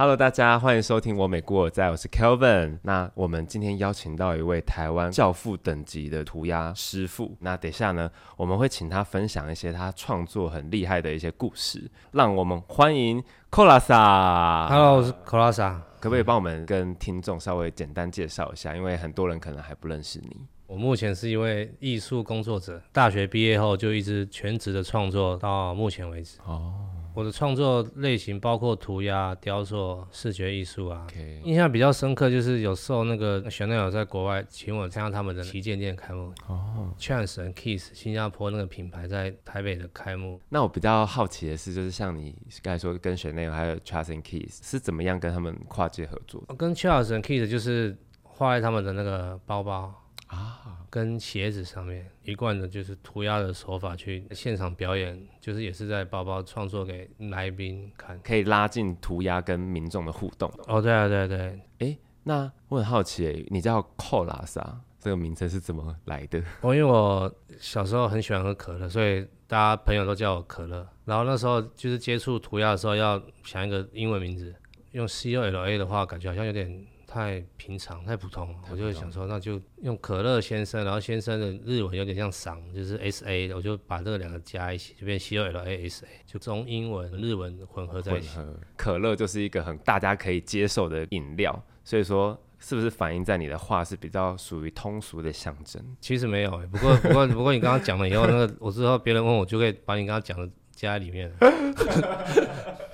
Hello，大家欢迎收听我美国我在，我是 Kelvin。那我们今天邀请到一位台湾教父等级的涂鸦师傅。那等一下呢，我们会请他分享一些他创作很厉害的一些故事。让我们欢迎 Colasa。Hello，我是 Colasa，。可不可以帮我们跟听众稍微简单介绍一下？因为很多人可能还不认识你。我目前是一位艺术工作者，大学毕业后就一直全职的创作到目前为止。哦我的创作类型包括涂鸦、雕塑、视觉艺术啊。，OK，印象比较深刻就是有受那个 Chanel 在国外请我参加他们的旗舰店开幕。哦，Chance and Kiss 新加坡那个品牌在台北的开幕。那我比较好奇的是，就是像你刚才说跟 Chanel 还有 Charles and Kiss 是怎么样跟他们跨界合作跟 Charles and Kiss 就是画在他们的那个包包啊？跟鞋子上面，一贯的就是涂鸦的手法去现场表演，就是也是在包包创作给来宾看。可以拉近涂鸦跟民众的互动。哦，对啊，对啊对，诶，那我很好奇耶，你叫寇拉萨这个名称是怎么来的？我因为我小时候很喜欢喝可乐，所以大家朋友都叫我可乐。然后那时候就是接触涂鸦的时候，要想一个英文名字，用 C O L A 的话，感觉好像有点太平常、太普通，我就想说，那就用可乐先生，然后先生的日文有点像赏，就是 S A，我就把这两个加一起，就变 C O L A S A，就中英文、日文混合在一起。可乐就是一个很大家可以接受的饮料，所以说是不是反映在你的话是比较属于通俗的象征？其实没有、欸，不过不过不过你刚刚讲了以后，那个我知道别人问我，就可以把你刚刚讲的加在里面。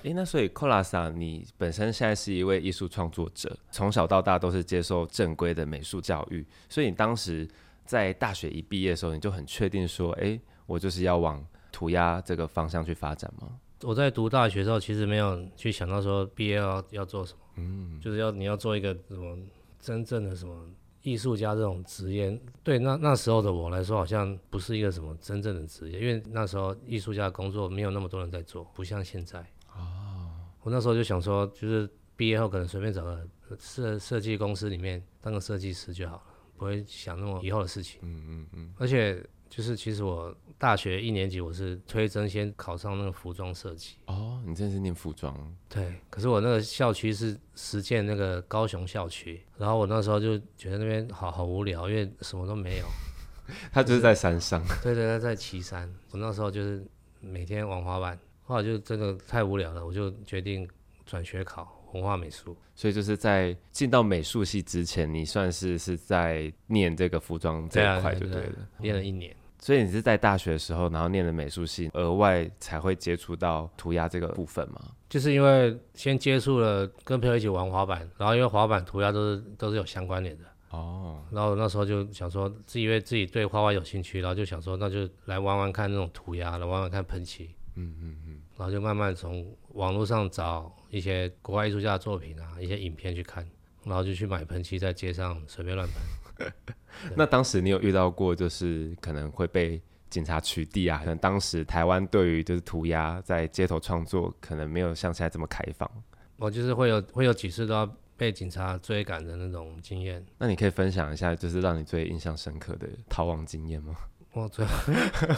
诶，那所以寇拉萨，你本身现在是一位艺术创作者，从小到大都是接受正规的美术教育，所以你当时在大学一毕业的时候，你就很确定说，诶，我就是要往涂鸦这个方向去发展吗？我在读大学的时候，其实没有去想到说毕业要要做什么，嗯，就是要你要做一个什么真正的什么艺术家这种职业。对，那那时候的我来说，好像不是一个什么真正的职业，因为那时候艺术家的工作没有那么多人在做，不像现在。哦，我那时候就想说，就是毕业后可能随便找个设设计公司里面当个设计师就好了，不会想那么以后的事情。嗯嗯嗯，而且就是其实我大学一年级我是推甄先考上那个服装设计。哦，你真的是念服装，对，可是我那个校区是实践那个高雄校区，然后我那时候就觉得那边好好无聊，因为什么都没有。他就是在山上。对对对，在岐山，我那时候就是每天玩滑板，后来就真的太无聊了，我就决定转学考文化美术。所以就是在进到美术系之前，你算是是在念这个服装这一块就对了。念了一年。所以你是在大学的时候，然后念了美术系，额外才会接触到涂鸦这个部分吗？就是因为先接触了跟朋友一起玩滑板，然后因为滑板涂鸦都是都是有相关联的，哦，然后那时候就想说自己因为自己对画画有兴趣，然后就想说那就来玩玩看那种涂鸦，来玩玩看喷漆，嗯嗯嗯，然后就慢慢从网络上找一些国外艺术家的作品啊，一些影片去看，然后就去买喷漆，在街上随便乱喷。那当时你有遇到过，就是可能会被警察取缔啊？可能当时台湾对于就是涂鸦在街头创作，可能没有像现在这么开放。我就是会有会有几次都要被警察追赶的那种经验。那你可以分享一下，就是让你最印象深刻的逃亡经验吗？我最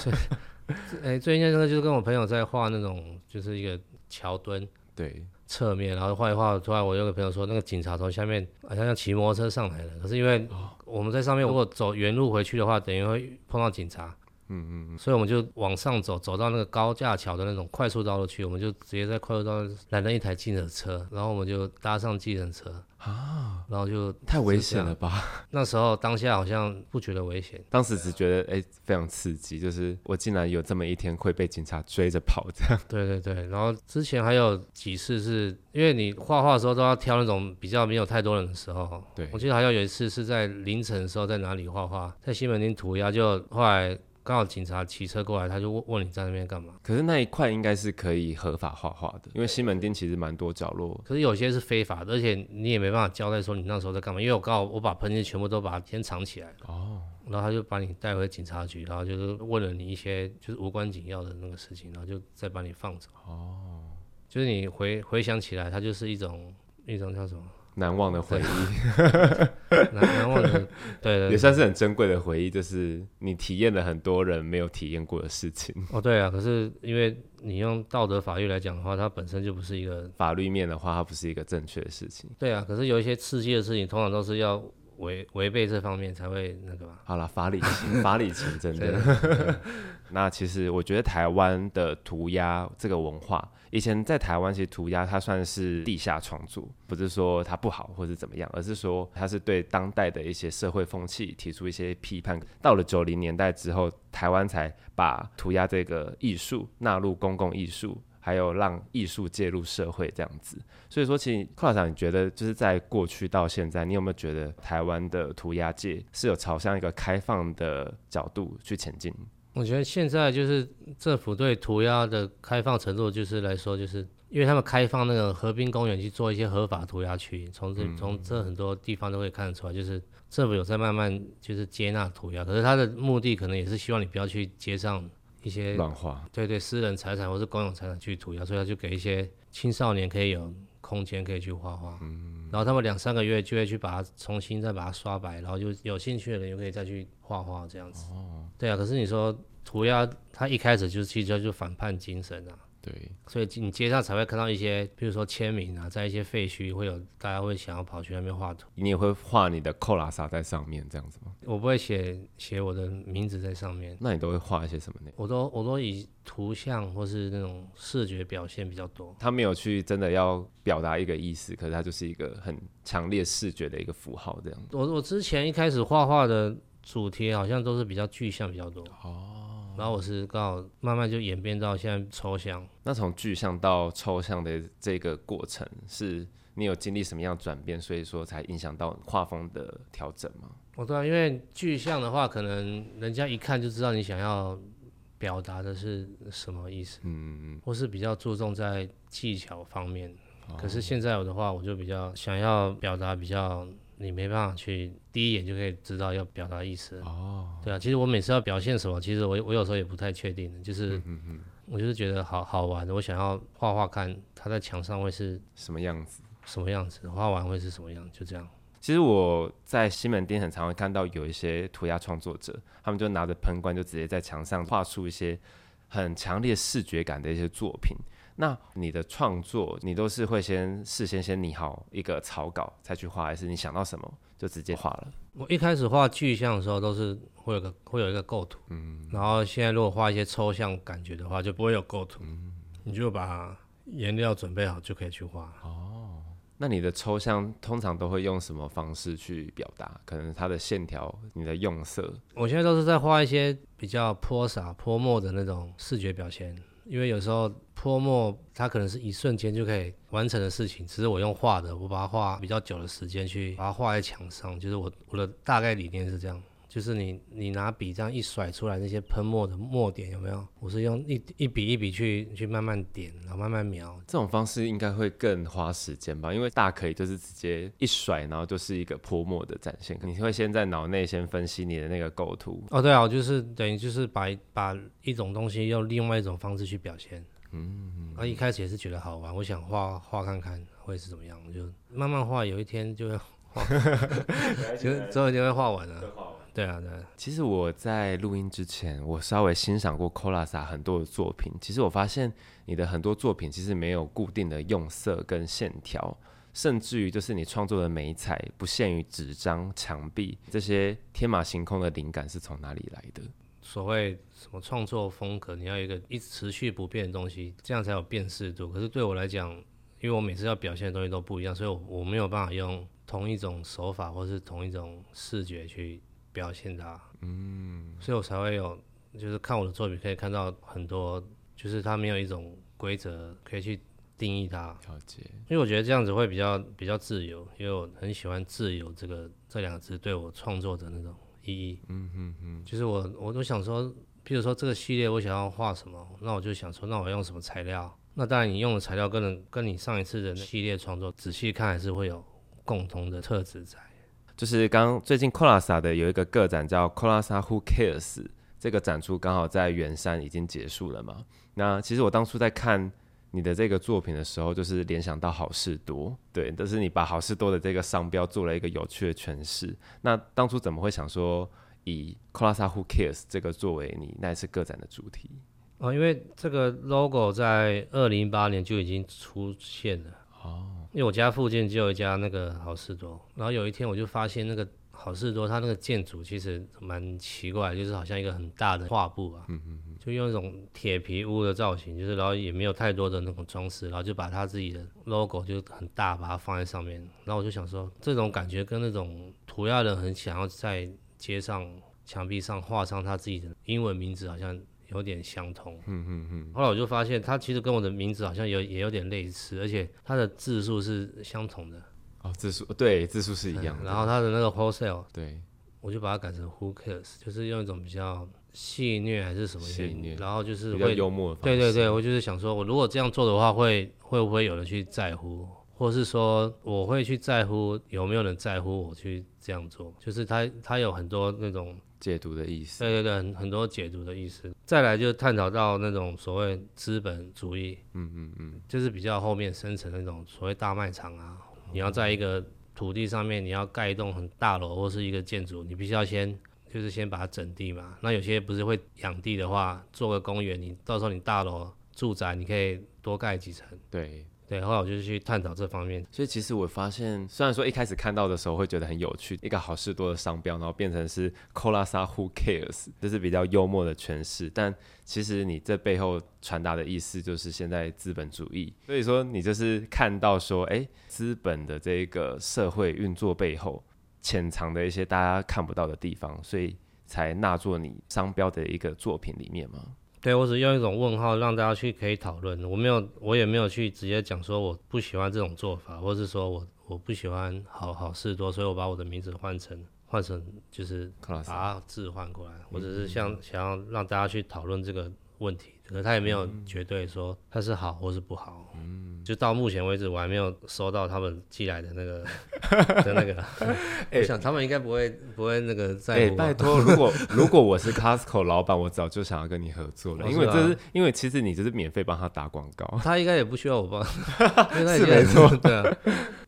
最 哎、最印象深刻就是跟我朋友在画那种就是一个桥墩对，侧面，然后画一画，突然我有个朋友说，那个警察从下面好像要骑摩托车上来了，可是因为我们在上面如果走原路回去的话，等于会碰到警察，嗯嗯嗯，所以我们就往上走，走到那个高架桥的那种快速道路去，我们就直接在快速道路拦了一台计程车，然后我们就搭上计程车。啊，然后就太危险了吧？那时候当下好像不觉得危险，当时只觉得哎、非常刺激，就是我竟然有这么一天会被警察追着跑这样。对对对，然后之前还有几次是因为你画画的时候都要挑那种比较没有太多人的时候，对。我记得好像有一次是在凌晨的时候在哪里画画，在西门町涂鸦，就后来刚好警察骑车过来，他就问问你在那边干嘛。可是那一块应该是可以合法画画的，因为西门町其实蛮多角落。可是有些是非法的，而且你也没办法交代说你那时候在干嘛，因为我刚好我把喷漆全部都把它先藏起来了，哦，然后他就把你带回警察局，然后就是问了你一些就是无关紧要的那个事情，然后就再把你放走。哦，就是你回回想起来，它就是一种一种叫什么？难忘的回忆，难难忘的，对对也算是很珍贵的回忆，就是你体验了很多人没有体验过的事情。哦，对啊，可是因为你用道德法律来讲的话，它本身就不是一个法律面的话，它不是一个正确的事情。对啊，可是有一些刺激的事情，通常都是要违违背这方面才会那个吧。好了，法理情，法理情，真的。那其实我觉得台湾的涂鸦这个文化，以前在台湾其实涂鸦它算是地下创作，不是说它不好或者怎么样，而是说它是对当代的一些社会风气提出一些批判。到了九零年代之后，台湾才把涂鸦这个艺术纳入公共艺术，还有让艺术介入社会这样子。所以说，其实寇老长，你觉得就是在过去到现在，你有没有觉得台湾的涂鸦界是有朝向一个开放的角度去前进？我觉得现在就是政府对涂鸦的开放程度，就是来说，就是因为他们开放那个河滨公园去做一些合法涂鸦区，从这从这很多地方都可以看得出来，就是政府有在慢慢就是接纳涂鸦，可是他的目的可能也是希望你不要去街上一些乱画，对对，私人财产或是公有财产去涂鸦，所以他就给一些青少年可以有空间可以去画画，嗯，然后他们两三个月就会去把它重新再把它刷白，然后就有兴趣的人又可以再去画画这样子，哦，对啊，可是你说。涂鸦，他一开始就是其实就反叛精神啊，对，所以你街上才会看到一些，比如说签名啊，在一些废墟会有大家会想要跑去那边画图。你也会画你的扣拉萨在上面这样子吗？我不会写写我的名字在上面。那你都会画一些什么呢？我都我都以图像或是那种视觉表现比较多。他没有去真的要表达一个意思，可是他就是一个很强烈视觉的一个符号这样。我我之前一开始画画的主题好像都是比较具象比较多。哦。然后我是刚好慢慢就演变到现在抽象。那从具象到抽象的这个过程，是你有经历什么样转变，所以说才影响到画风的调整吗？我知道，因为具象的话，可能人家一看就知道你想要表达的是什么意思，嗯嗯，或是比较注重在技巧方面。可是现在我的话，我就比较想要表达比较。你没办法去第一眼就可以知道要表达意思哦。对啊，其实我每次要表现什么，其实我我有时候也不太确定，就是我就是觉得好好玩，我想要画画看它在墙上会是什么样子，什么样子，画完会是什么样，就这样。其实我在西门町很常会看到有一些涂鸦创作者，他们就拿着喷罐就直接在墙上画出一些很强烈视觉感的一些作品。那你的创作，你都是会先事先先拟好一个草稿再去画，还是你想到什么就直接画了？我一开始画具象的时候，都是会有个会有一个构图，嗯，然后现在如果画一些抽象感觉的话，就不会有构图，嗯，你就把颜料准备好就可以去画。哦，那你的抽象通常都会用什么方式去表达？可能它的线条、你的用色？我现在都是在画一些比较泼洒、泼墨的那种视觉表现。因为有时候泼墨，它可能是一瞬间就可以完成的事情，只是我用画的，我把它画比较久的时间去把它画在墙上，就是我我的大概理念是这样。就是你，你拿笔这样一甩出来，那些喷墨的墨点有没有？我是用一一笔一笔去去慢慢点，然后慢慢描。这种方式应该会更花时间吧？因为大可以就是直接一甩，然后就是一个泼墨的展现。你会先在脑内先分析你的那个构图。哦，对啊，我就是等于就是把把一种东西用另外一种方式去表现。嗯，啊，一开始也是觉得好玩，我想画画看看会是怎么样，我就慢慢画，有一天就会画，就之后就会画完了。对啊，对。其实我在录音之前，我稍微欣赏过 Colasa 很多的作品。其实我发现你的很多作品其实没有固定的用色跟线条，甚至于就是你创作的美彩不限于纸张、墙壁这些天马行空的灵感是从哪里来的？所谓什么创作风格，你要一个一直持续不变的东西，这样才有辨识度。可是对我来讲，因为我每次要表现的东西都不一样，所以我我没有办法用同一种手法或是同一种视觉去。表现它，嗯，所以我才会有，就是看我的作品可以看到很多，就是它没有一种规则可以去定义它。了解，因为我觉得这样子会比较比较自由，因为我很喜欢自由这个这两个字对我创作的那种意义。嗯嗯嗯，就是我我都想说，比如说这个系列我想要画什么，那我就想说，那我用什么材料？那当然你用的材料跟跟你上一次的系列创作仔细看还是会有共同的特质在。就是刚最近 Kolasa 的有一个个展叫 Kolasa Who Cares，这个展出刚好在圆山已经结束了嘛。那其实我当初在看你的这个作品的时候，就是联想到好事多，对，但是你把好事多的这个商标做了一个有趣的诠释。那当初怎么会想说以 c o l a s a Who Cares 这个作为你那一次个展的主题？哦，因为这个 logo 在二零一八年就已经出现了。哦，因为我家附近就有一家那个好事多，然后有一天我就发现那个好事多它那个建筑其实蛮奇怪，就是好像一个很大的画布啊，嗯嗯嗯，就用一种铁皮屋的造型，就是然后也没有太多的那种装饰，然后就把它自己的 logo 就很大，把它放在上面。然后我就想说，这种感觉跟那种涂鸦人很想要在街上墙壁上画上他自己的英文名字，好像。有点相同，嗯嗯嗯。后来我就发现，它其实跟我的名字好像有也有点类似，而且它的字数是相同的。哦，字数对，字数是一样。然后它的那个 wholesale，对，我就把它改成 who cares，就是用一种比较戏谑还是什么戏谑，然后就是比较幽默。对对对，我就是想说，我如果这样做的话，会会不会有人去在乎，或是说我会去在乎有没有人在乎我去这样做？就是它它有很多那种。解读的意思，对对对，很很多解读的意思。再来就探讨到那种所谓资本主义，嗯嗯嗯，就是比较后面生成那种所谓大卖场啊。你要在一个土地上面，你要盖一栋很大楼或是一个建筑，你必须要先就是先把它整地嘛。那有些不是会养地的话，做个公园，你到时候你大楼住宅你可以多盖几层。对。对，后来我就去探讨这方面。所以其实我发现，虽然说一开始看到的时候会觉得很有趣，一个好事多的商标，然后变成是 Colasa Who Cares，这是比较幽默的诠释。但其实你这背后传达的意思就是现在资本主义。所以说你就是看到说，哎，资本的这个社会运作背后潜藏的一些大家看不到的地方，所以才纳作你商标的一个作品里面吗？对我只用一种问号让大家去可以讨论，我没有，我也没有去直接讲说我不喜欢这种做法，或是说我我不喜欢好好事多，所以我把我的名字换成换成就是把它置换过来，我只是想想要让大家去讨论这个问题。可是他也没有绝对说他是好或是不好，嗯，就到目前为止我还没有收到他们寄来的那个 的那个，我想他们应该不会不会那个在。哎，拜托，如果如果我是 Costco 老板，我早就想要跟你合作了，因为这是因为其实你这是免费帮他打广告，他应该也不需要我帮，是没错，对啊。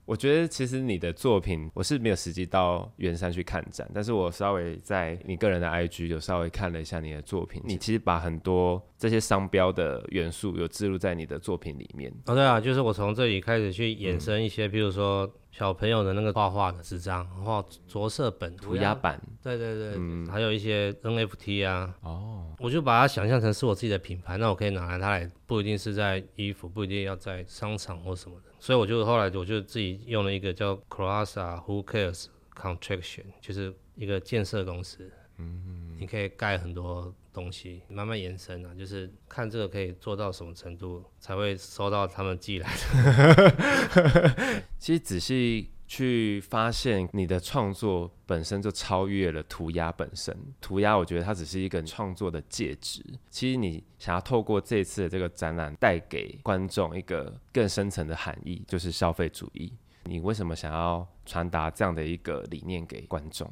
我觉得其实你的作品，我是没有实际到圆山去看展，但是我稍微在你个人的 IG 有稍微看了一下你的作品，你其实把很多这些商标的元素有植入在你的作品里面。哦，对啊，就是我从这里开始去衍生一些，比如说。小朋友的那个画画的纸张，画着色本、涂鸦板，对对对，还有一些 NFT 啊，哦，我就把它想象成是我自己的品牌，那我可以拿来它来，不一定是在衣服，不一定要在商场或什么的，所以我就后来我就自己用了一个叫 Crossa Who Cares Contraction，就是一个建设公司，嗯，你可以盖很多。东西慢慢延伸啊，就是看这个可以做到什么程度才会收到他们寄来的。其实仔细去发现，你的创作本身就超越了涂鸦本身。涂鸦，我觉得它只是一个创作的介质。其实你想要透过这次的这个展览，带给观众一个更深层的含义，就是消费主义。你为什么想要传达这样的一个理念给观众？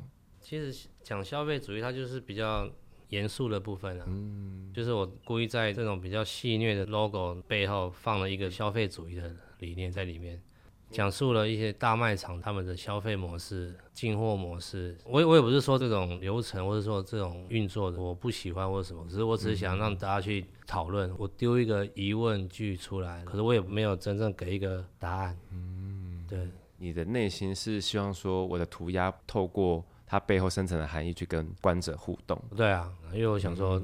其实讲消费主义，它就是比较。严肃的部分啊，就是我故意在这种比较戏谑的 logo 背后放了一个消费主义的理念在里面，讲述了一些大卖场他们的消费模式、进货模式。我我也不是说这种流程或者说这种运作的我不喜欢或者什么，只是我只是想让大家去讨论。我丢一个疑问句出来，可是我也没有真正给一个答案。嗯，对，你的内心是希望说我的涂鸦透过。它背后深层的含义去跟观者互动。对啊，因为我想说，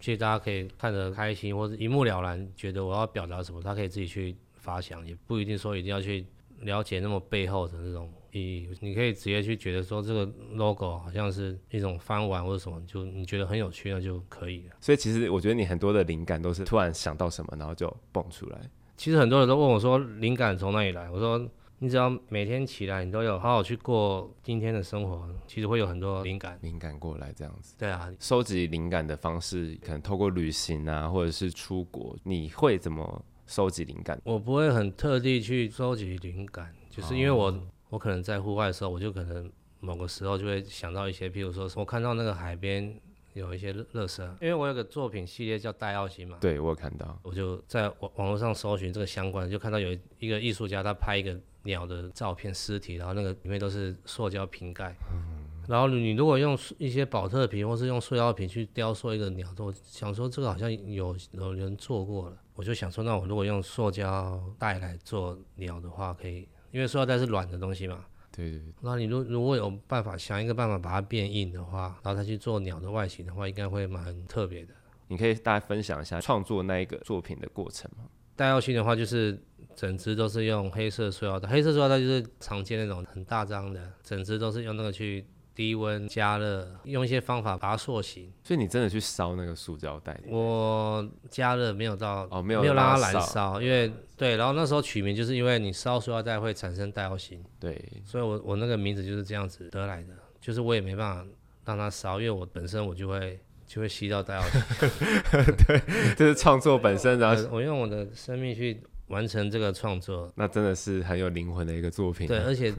其实大家可以看得开心，或者一目了然，觉得我要表达什么，他可以自己去发想，也不一定说一定要去了解那么背后的那种意义。你可以直接去觉得说这个 logo 好像是一种翻玩或者什么，就你觉得很有趣，那就可以了。所以其实我觉得你很多的灵感都是突然想到什么，然后就蹦出来。其实很多人都问我说灵感从哪里来，我说。你只要每天起来，你都有好好去过今天的生活，其实会有很多灵感，灵感过来这样子。对啊，收集灵感的方式可能透过旅行啊，或者是出国。你会怎么收集灵感？我不会很特地去收集灵感，就是因为我我可能在户外的时候，我就可能某个时候就会想到一些，譬如说我看到那个海边有一些乐乐色，因为我有个作品系列叫戴奥星嘛，对我有看到，我就在网网络上搜寻这个相关，就看到有一个艺术家他拍一个鸟的照片尸体，然后那个里面都是塑胶瓶盖，嗯然后你如果用一些保特瓶或是用塑料瓶去雕塑一个鸟，我想说这个好像有有人做过了，我就想说那我如果用塑胶袋来做鸟的话，可以，因为塑料袋是软的东西嘛。对对对，那你如如果有办法想一个办法把它变硬的话，然后再去做鸟的外形的话，应该会蛮特别的。你可以大家分享一下创作那一个作品的过程吗？戴奥星的话，就是整只都是用黑色塑料袋，黑色塑料袋就是常见那种很大张的，整只都是用那个去。低温加热，用一些方法把它塑形。所以你真的去烧那个塑胶袋？我加热没有到哦，没有没有让它燃烧，因为对，然后那时候取名就是因为你烧塑料袋会产生带药型，对，所以我我那个名字就是这样子得来的。就是我也没办法让它烧，因为我本身我就会就会吸到带药型。对，这是创作本身，然后 我用我的生命去完成这个创作，那真的是很有灵魂的一个作品。对，而且。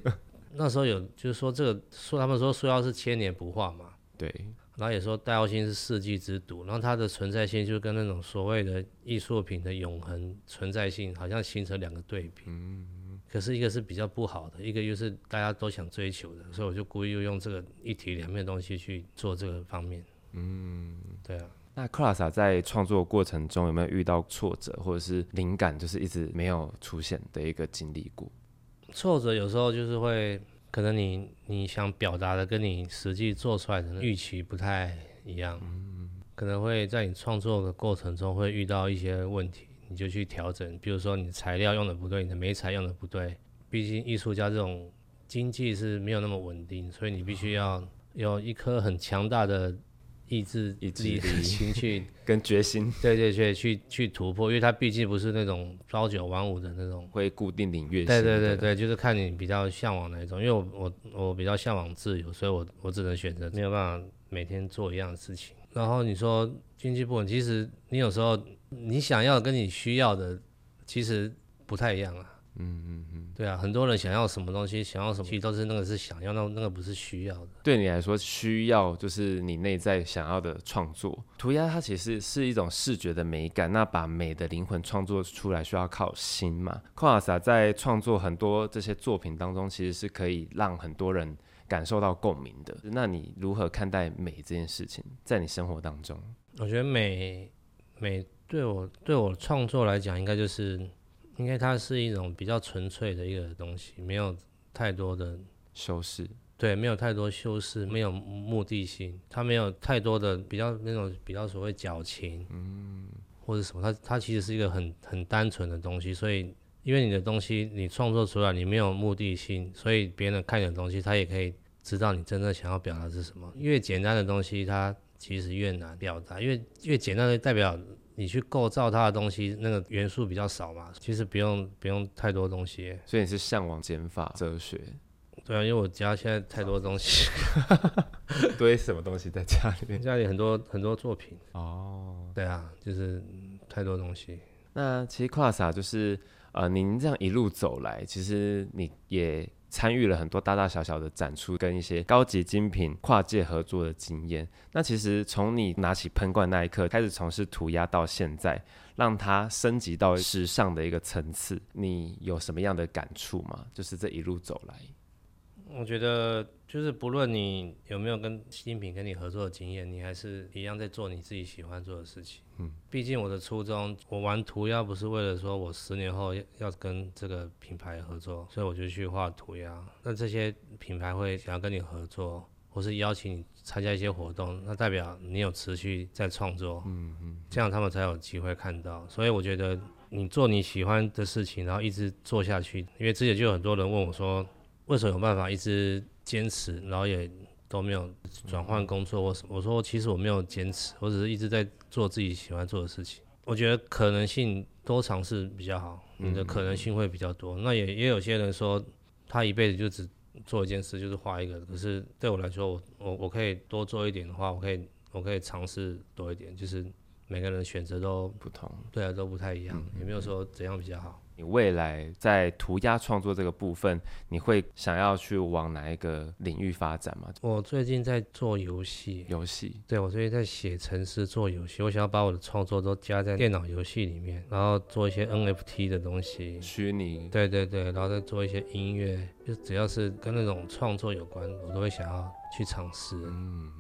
那时候有 就是说这个说他们说塑料是千年不化嘛，对，然后也说戴奥星是世纪之毒，然后它的存在性就跟那种所谓的艺术品的永恒存在性好像形成两个对比，嗯，可是一个是比较不好的，一个又是大家都想追求的，所以我就故意又用这个一体两面的东西去做这个方面，嗯，对啊。那克拉萨在创作过程中有没有遇到挫折或者是灵感就是一直没有出现的一个经历过？挫折有时候就是会，可能你你想表达的跟你实际做出来的预期不太一样，嗯可能会在你创作的过程中会遇到一些问题，你就去调整。比如说你材料用的不对，你的媒材用的不对，毕竟艺术家这种经济是没有那么稳定，所以你必须要有一颗很强大的。意志、意志力、情绪 跟决心，对对对，去去突破，因为它毕竟不是那种朝九晚五的那种，会固定领月薪。对对对对，就是看你比较向往哪一种。因为我我我比较向往自由，所以我我只能选择没有办法每天做一样的事情。然后你说经济不稳，其实你有时候你想要跟你需要的其实不太一样啊。嗯嗯嗯，对啊，很多人想要什么东西，想要什么，其实都是那个是想要，那那个不是需要的。对你来说，需要就是你内在想要的创作。涂鸦它其实是一种视觉的美感，那把美的灵魂创作出来需要靠心嘛。库阿萨在创作很多这些作品当中，其实是可以让很多人感受到共鸣的。那你如何看待美这件事情，在你生活当中？我觉得美美对我对我创作来讲，应该就是。应该它是一种比较纯粹的一个东西，没有太多的修饰，对，没有太多修饰，没有目的性，它没有太多的比较那种比较所谓矫情，嗯，或者什么，它它其实是一个很很单纯的东西，所以因为你的东西你创作出来，你没有目的性，所以别人看你的东西，他也可以知道你真正想要表达是什么。越简单的东西，它其实越难表达，因为越简单的代表。你去构造它的东西，那个元素比较少嘛，其实不用不用太多东西。所以你是向往减法哲学？对啊，因为我家现在太多东西，堆什么东西在家里面？家里很多很多作品。哦，对啊，就是太多东西。那其实 Class 就是呃，您这样一路走来，其实你也。参与了很多大大小小的展出，跟一些高级精品跨界合作的经验。那其实从你拿起喷罐那一刻开始从事涂鸦到现在，让它升级到时尚的一个层次，你有什么样的感触吗？就是这一路走来。我觉得就是不论你有没有跟新品跟你合作的经验，你还是一样在做你自己喜欢做的事情。嗯，毕竟我的初衷，我玩涂鸦不是为了说我十年后要跟这个品牌合作，所以我就去画涂鸦。那这些品牌会想要跟你合作，或是邀请你参加一些活动，那代表你有持续在创作。嗯嗯，这样他们才有机会看到。所以我觉得你做你喜欢的事情，然后一直做下去。因为之前就有很多人问我说。为什么有办法一直坚持，然后也都没有转换工作或什么？我说其实我没有坚持，我只是一直在做自己喜欢做的事情。我觉得可能性多尝试比较好，你的可能性会比较多。那也也有些人说他一辈子就只做一件事，就是画一个。可是对我来说，我我我可以多做一点的话，我可以我可以尝试多一点。就是每个人选择都不同，对啊，都不太一样，也没有说怎样比较好。你未来在涂鸦创作这个部分，你会想要去往哪一个领域发展吗？我最近在做游戏，游戏，对我最近在写程式做游戏，我想要把我的创作都加在电脑游戏里面，然后做一些 NFT 的东西，虚拟，对对对，然后再做一些音乐，就只要是跟那种创作有关，我都会想要去尝试。嗯，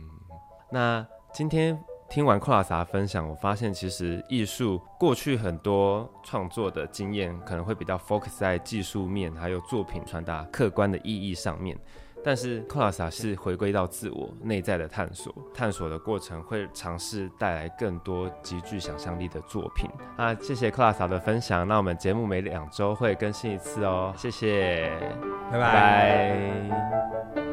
那今天。听完克拉萨分享，我发现其实艺术过去很多创作的经验可能会比较 focus 在技术面，还有作品传达客观的意义上面。但是克拉萨是回归到自我内在的探索，探索的过程会尝试带来更多极具想象力的作品。啊，谢谢克拉萨的分享。那我们节目每两周会更新一次哦，谢谢，拜拜。